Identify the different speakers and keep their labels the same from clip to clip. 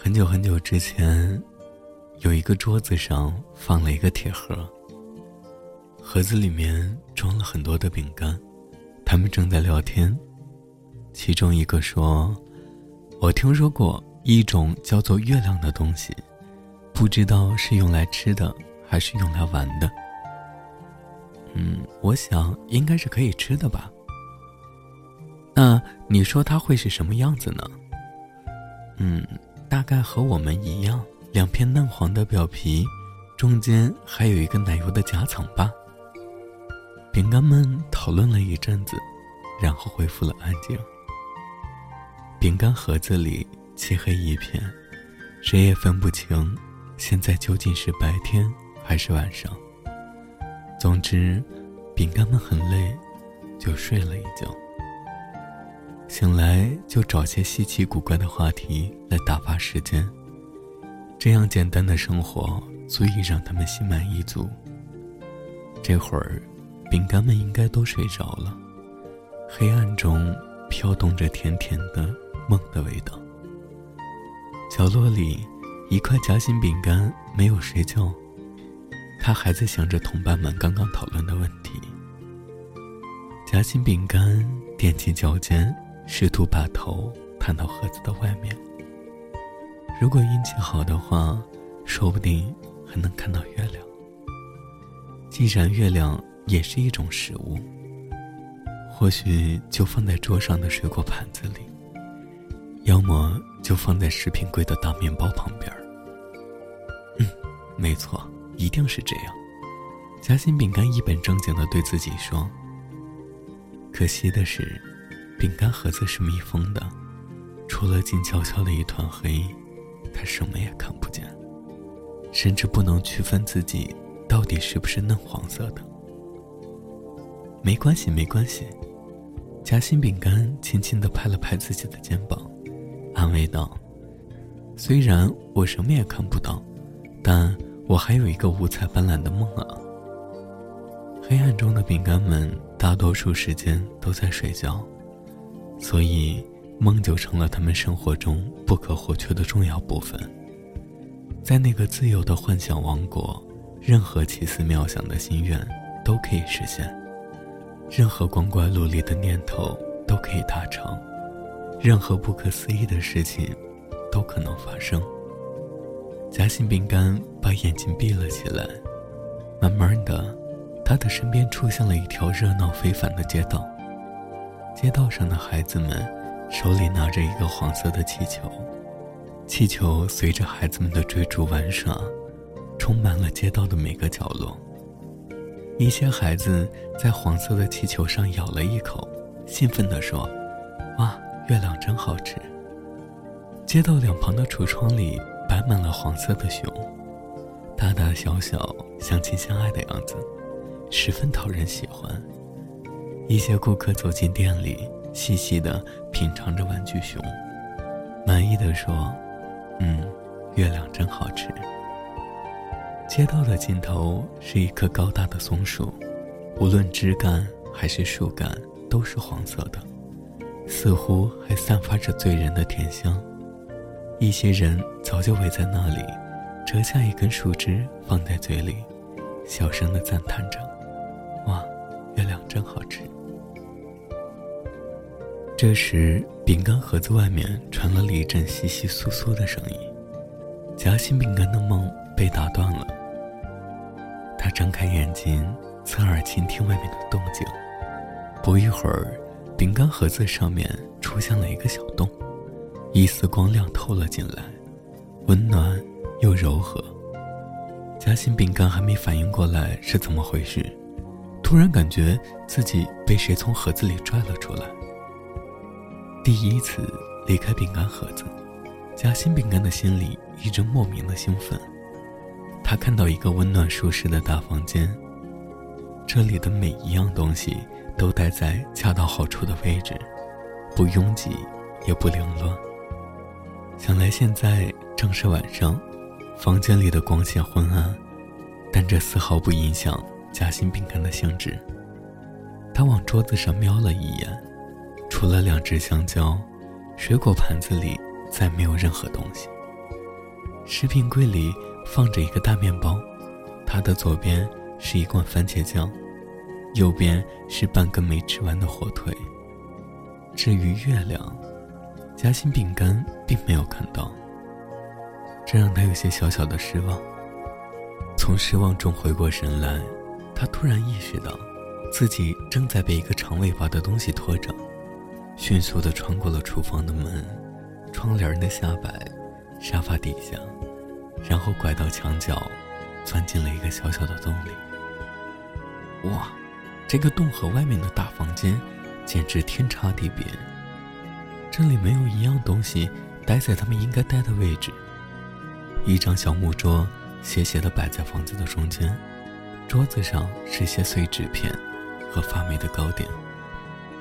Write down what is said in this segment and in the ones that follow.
Speaker 1: 很久很久之前，有一个桌子上放了一个铁盒，盒子里面装了很多的饼干，他们正在聊天。其中一个说：“我听说过一种叫做月亮的东西，不知道是用来吃的还是用来玩的。”嗯，我想应该是可以吃的吧。那你说它会是什么样子呢？嗯。大概和我们一样，两片嫩黄的表皮，中间还有一个奶油的夹层吧。饼干们讨论了一阵子，然后恢复了安静。饼干盒子里漆黑一片，谁也分不清现在究竟是白天还是晚上。总之，饼干们很累，就睡了一觉。醒来就找些稀奇古怪的话题来打发时间，这样简单的生活足以让他们心满意足。这会儿，饼干们应该都睡着了，黑暗中飘动着甜甜的梦的味道。角落里，一块夹心饼干没有睡觉，他还在想着同伴们刚刚讨论的问题。夹心饼干踮起脚尖。试图把头探到盒子的外面。如果运气好的话，说不定还能看到月亮。既然月亮也是一种食物，或许就放在桌上的水果盘子里，要么就放在食品柜的大面包旁边嗯，没错，一定是这样。夹心饼干一本正经的对自己说：“可惜的是。”饼干盒子是密封的，除了静悄悄的一团黑，他什么也看不见，甚至不能区分自己到底是不是嫩黄色的。没关系，没关系。夹心饼干轻轻地拍了拍自己的肩膀，安慰道：“虽然我什么也看不到，但我还有一个五彩斑斓的梦啊。”黑暗中的饼干们大多数时间都在睡觉。所以，梦就成了他们生活中不可或缺的重要部分。在那个自由的幻想王国，任何奇思妙想的心愿都可以实现，任何光怪陆离的念头都可以达成，任何不可思议的事情都可能发生。夹心饼干把眼睛闭了起来，慢慢的，他的身边出现了一条热闹非凡的街道。街道上的孩子们手里拿着一个黄色的气球，气球随着孩子们的追逐玩耍，充满了街道的每个角落。一些孩子在黄色的气球上咬了一口，兴奋地说：“哇，月亮真好吃！”街道两旁的橱窗里摆满了黄色的熊，大大小小，相亲相爱的样子，十分讨人喜欢。一些顾客走进店里，细细的品尝着玩具熊，满意的说：“嗯，月亮真好吃。”街道的尽头是一棵高大的松树，无论枝干还是树干都是黄色的，似乎还散发着醉人的甜香。一些人早就围在那里，折下一根树枝放在嘴里，小声的赞叹着：“哇，月亮真好吃。”这时，饼干盒子外面传来了一阵窸窸窣窣的声音，夹心饼干的梦被打断了。他睁开眼睛，侧耳倾听外面的动静。不一会儿，饼干盒子上面出现了一个小洞，一丝光亮透了进来，温暖又柔和。夹心饼干还没反应过来是怎么回事，突然感觉自己被谁从盒子里拽了出来。第一次离开饼干盒子，夹心饼干的心里一直莫名的兴奋。他看到一个温暖舒适的大房间，这里的每一样东西都待在恰到好处的位置，不拥挤也不凌乱。想来现在正是晚上，房间里的光线昏暗，但这丝毫不影响夹心饼干的兴致。他往桌子上瞄了一眼。除了两只香蕉，水果盘子里再没有任何东西。食品柜里放着一个大面包，它的左边是一罐番茄酱，右边是半根没吃完的火腿。至于月亮，夹心饼干并没有看到，这让他有些小小的失望。从失望中回过神来，他突然意识到，自己正在被一个长尾巴的东西拖着，迅速地穿过了厨房的门、窗帘的下摆、沙发底下，然后拐到墙角，钻进了一个小小的洞里。哇，这个洞和外面的大房间简直天差地别。这里没有一样东西待在他们应该待的位置，一张小木桌。斜斜地摆在房子的中间，桌子上是些碎纸片和发霉的糕点，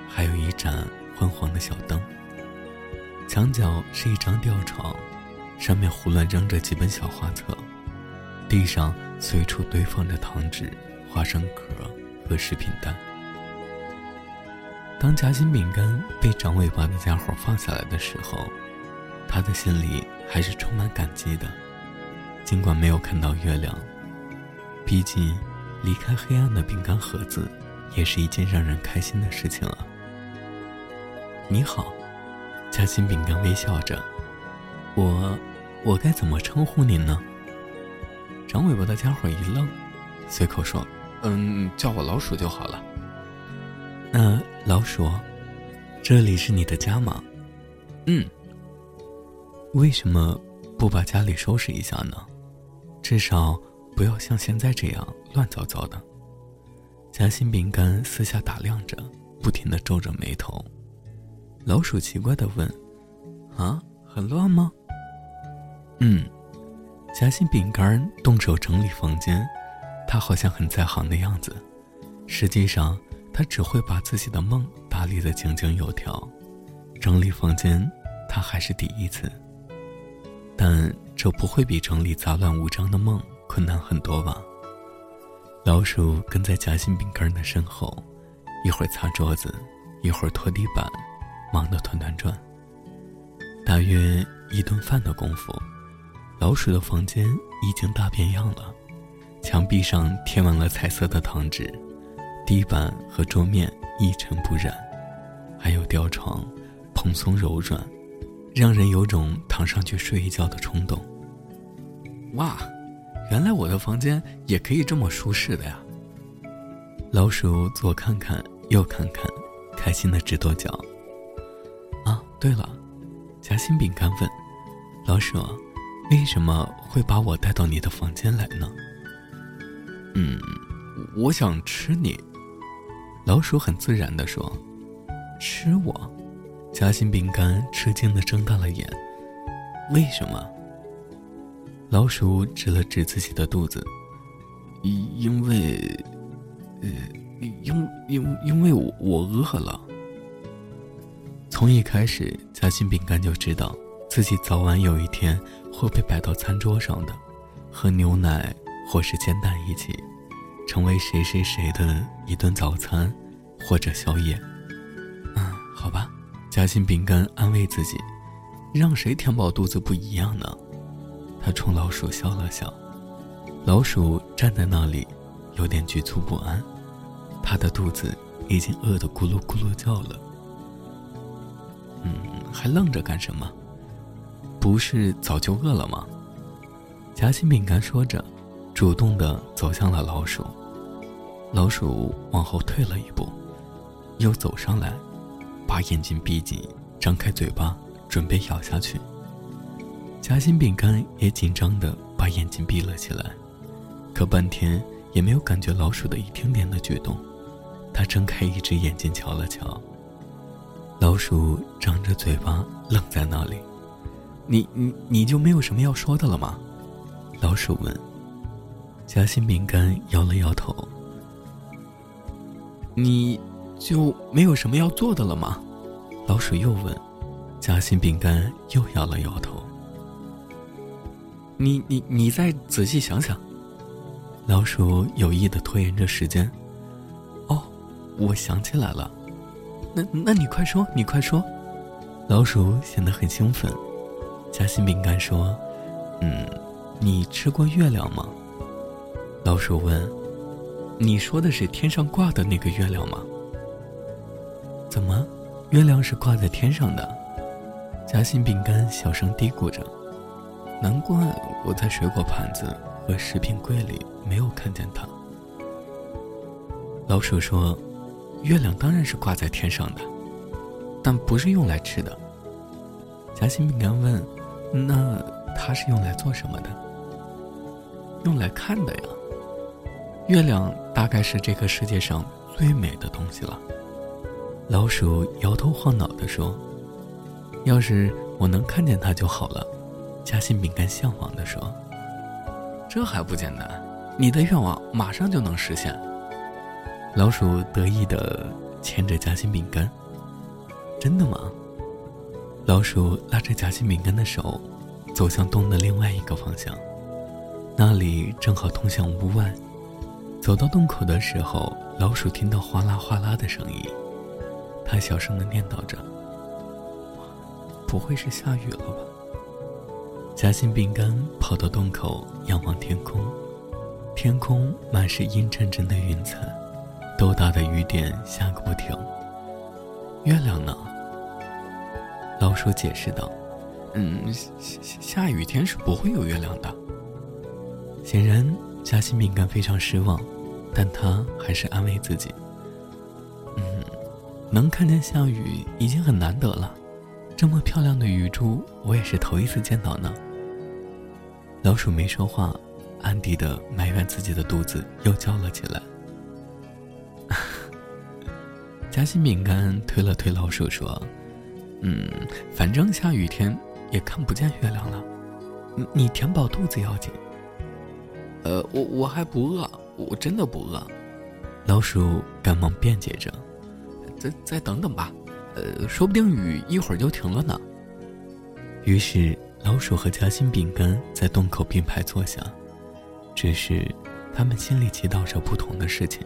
Speaker 1: 还有一盏昏黄的小灯。墙角是一张吊床，上面胡乱扔着几本小画册，地上随处堆放着糖纸、花生壳和食品袋。当夹心饼干被长尾巴的家伙放下来的时候，他的心里还是充满感激的。尽管没有看到月亮，毕竟离开黑暗的饼干盒子也是一件让人开心的事情啊。你好，夹心饼干微笑着，我我该怎么称呼您呢？长尾巴的家伙一愣，随口说：“嗯，叫我老鼠就好了。”那老鼠，这里是你的家吗？嗯。为什么不把家里收拾一下呢？至少不要像现在这样乱糟糟的。夹心饼干四下打量着，不停的皱着眉头。老鼠奇怪的问：“啊，很乱吗？”“嗯。”夹心饼干动手整理房间，他好像很在行的样子。实际上，他只会把自己的梦打理的井井有条。整理房间，他还是第一次。但这不会比整理杂乱无章的梦困难很多吧？老鼠跟在夹心饼干的身后，一会儿擦桌子，一会儿拖地板，忙得团团转。大约一顿饭的功夫，老鼠的房间已经大变样了，墙壁上贴满了彩色的糖纸，地板和桌面一尘不染，还有吊床，蓬松柔软。让人有种躺上去睡一觉的冲动。哇，原来我的房间也可以这么舒适的呀！老鼠左看看右看看，开心的直跺脚。啊，对了，夹心饼干问老鼠：“为什么会把我带到你的房间来呢？”嗯，我想吃你。老鼠很自然的说：“吃我。”夹心饼干吃惊的睁大了眼，为什么？老鼠指了指自己的肚子，因为，呃，因因因为我我饿了。从一开始，夹心饼干就知道自己早晚有一天会被摆到餐桌上的，和牛奶或是煎蛋一起，成为谁谁谁的一顿早餐或者宵夜。嗯，好吧。夹心饼干安慰自己：“让谁填饱肚子不一样呢？”他冲老鼠笑了笑。老鼠站在那里，有点局促不安。他的肚子已经饿得咕噜咕噜叫了。嗯，还愣着干什么？不是早就饿了吗？夹心饼干说着，主动的走向了老鼠。老鼠往后退了一步，又走上来。把眼睛闭紧，张开嘴巴，准备咬下去。夹心饼干也紧张的把眼睛闭了起来，可半天也没有感觉老鼠的一丁点的举动。他睁开一只眼睛瞧了瞧，老鼠张着嘴巴愣在那里。你你你就没有什么要说的了吗？老鼠问。夹心饼干摇了摇头。你。就没有什么要做的了吗？老鼠又问。夹心饼干又摇了摇头。你你你再仔细想想。老鼠有意的拖延着时间。哦，我想起来了。那那你快说，你快说。老鼠显得很兴奋。夹心饼干说：“嗯。”你吃过月亮吗？老鼠问。你说的是天上挂的那个月亮吗？怎么，月亮是挂在天上的？夹心饼干小声嘀咕着。难怪我在水果盘子和食品柜里没有看见它。老鼠说：“月亮当然是挂在天上的，但不是用来吃的。”夹心饼干问：“那它是用来做什么的？”“用来看的呀。”月亮大概是这个世界上最美的东西了。老鼠摇头晃脑地说：“要是我能看见它就好了。”夹心饼干向往地说：“这还不简单，你的愿望马上就能实现。”老鼠得意地牵着夹心饼干。“真的吗？”老鼠拉着夹心饼干的手，走向洞的另外一个方向，那里正好通向屋外。走到洞口的时候，老鼠听到哗啦哗啦的声音，它小声的念叨着：“不会是下雨了吧？”夹心饼干跑到洞口，仰望天空，天空满是阴沉沉的云彩，豆大的雨点下个不停。月亮呢？老鼠解释道：“嗯，下下雨天是不会有月亮的。”显然。夹心饼干非常失望，但他还是安慰自己：“嗯，能看见下雨已经很难得了，这么漂亮的雨珠，我也是头一次见到呢。”老鼠没说话，暗地的埋怨自己的肚子又叫了起来。夹心饼干推了推老鼠说：“嗯，反正下雨天也看不见月亮了，你你填饱肚子要紧。”呃，我我还不饿，我真的不饿。老鼠赶忙辩解着：“再再等等吧，呃，说不定雨一会儿就停了呢。”于是，老鼠和夹心饼干在洞口并排坐下，只是他们心里祈祷着不同的事情。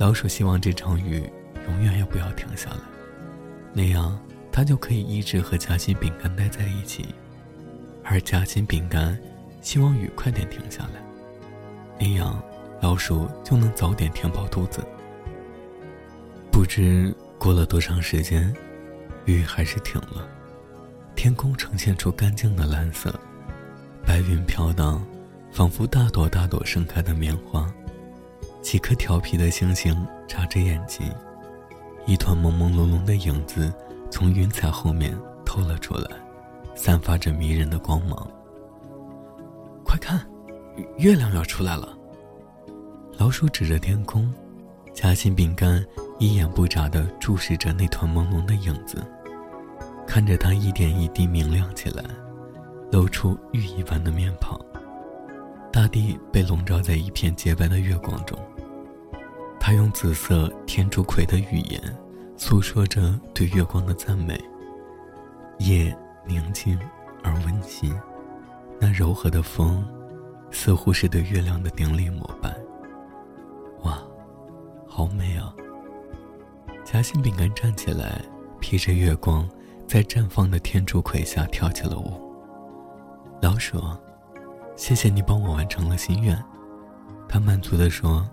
Speaker 1: 老鼠希望这场雨永远也不要停下来，那样它就可以一直和夹心饼干待在一起，而夹心饼干。希望雨快点停下来，那样老鼠就能早点填饱肚子。不知过了多长时间，雨还是停了，天空呈现出干净的蓝色，白云飘荡，仿佛大朵大朵盛开的棉花。几颗调皮的星星眨着眼睛，一团朦朦胧胧的影子从云彩后面透了出来，散发着迷人的光芒。快看，月亮要出来了！老鼠指着天空，夹心饼干一眼不眨地注视着那团朦胧的影子，看着它一点一滴明亮起来，露出玉一般的面庞。大地被笼罩在一片洁白的月光中，他用紫色天竺葵的语言诉说着对月光的赞美。夜宁静而温馨。那柔和的风，似乎是对月亮的顶礼膜拜。哇，好美啊！夹心饼干站起来，披着月光，在绽放的天竺葵下跳起了舞。老鼠，谢谢你帮我完成了心愿。他满足地说：“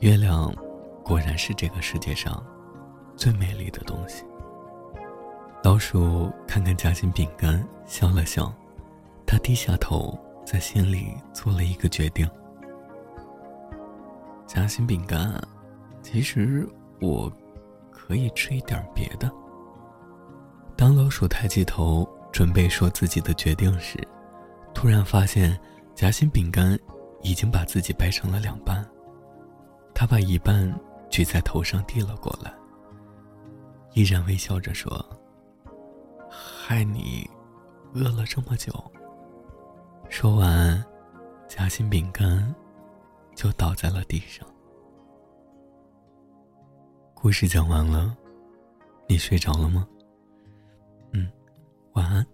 Speaker 1: 月亮，果然是这个世界上最美丽的东西。”老鼠看看夹心饼干，笑了笑。他低下头，在心里做了一个决定。夹心饼干，其实我可以吃一点别的。当老鼠抬起头准备说自己的决定时，突然发现夹心饼干已经把自己掰成了两半。他把一半举在头上递了过来依然微笑着说害你饿了这么久。说完夹心饼干就倒在了地上。故事讲完了你睡着了吗？嗯晚安。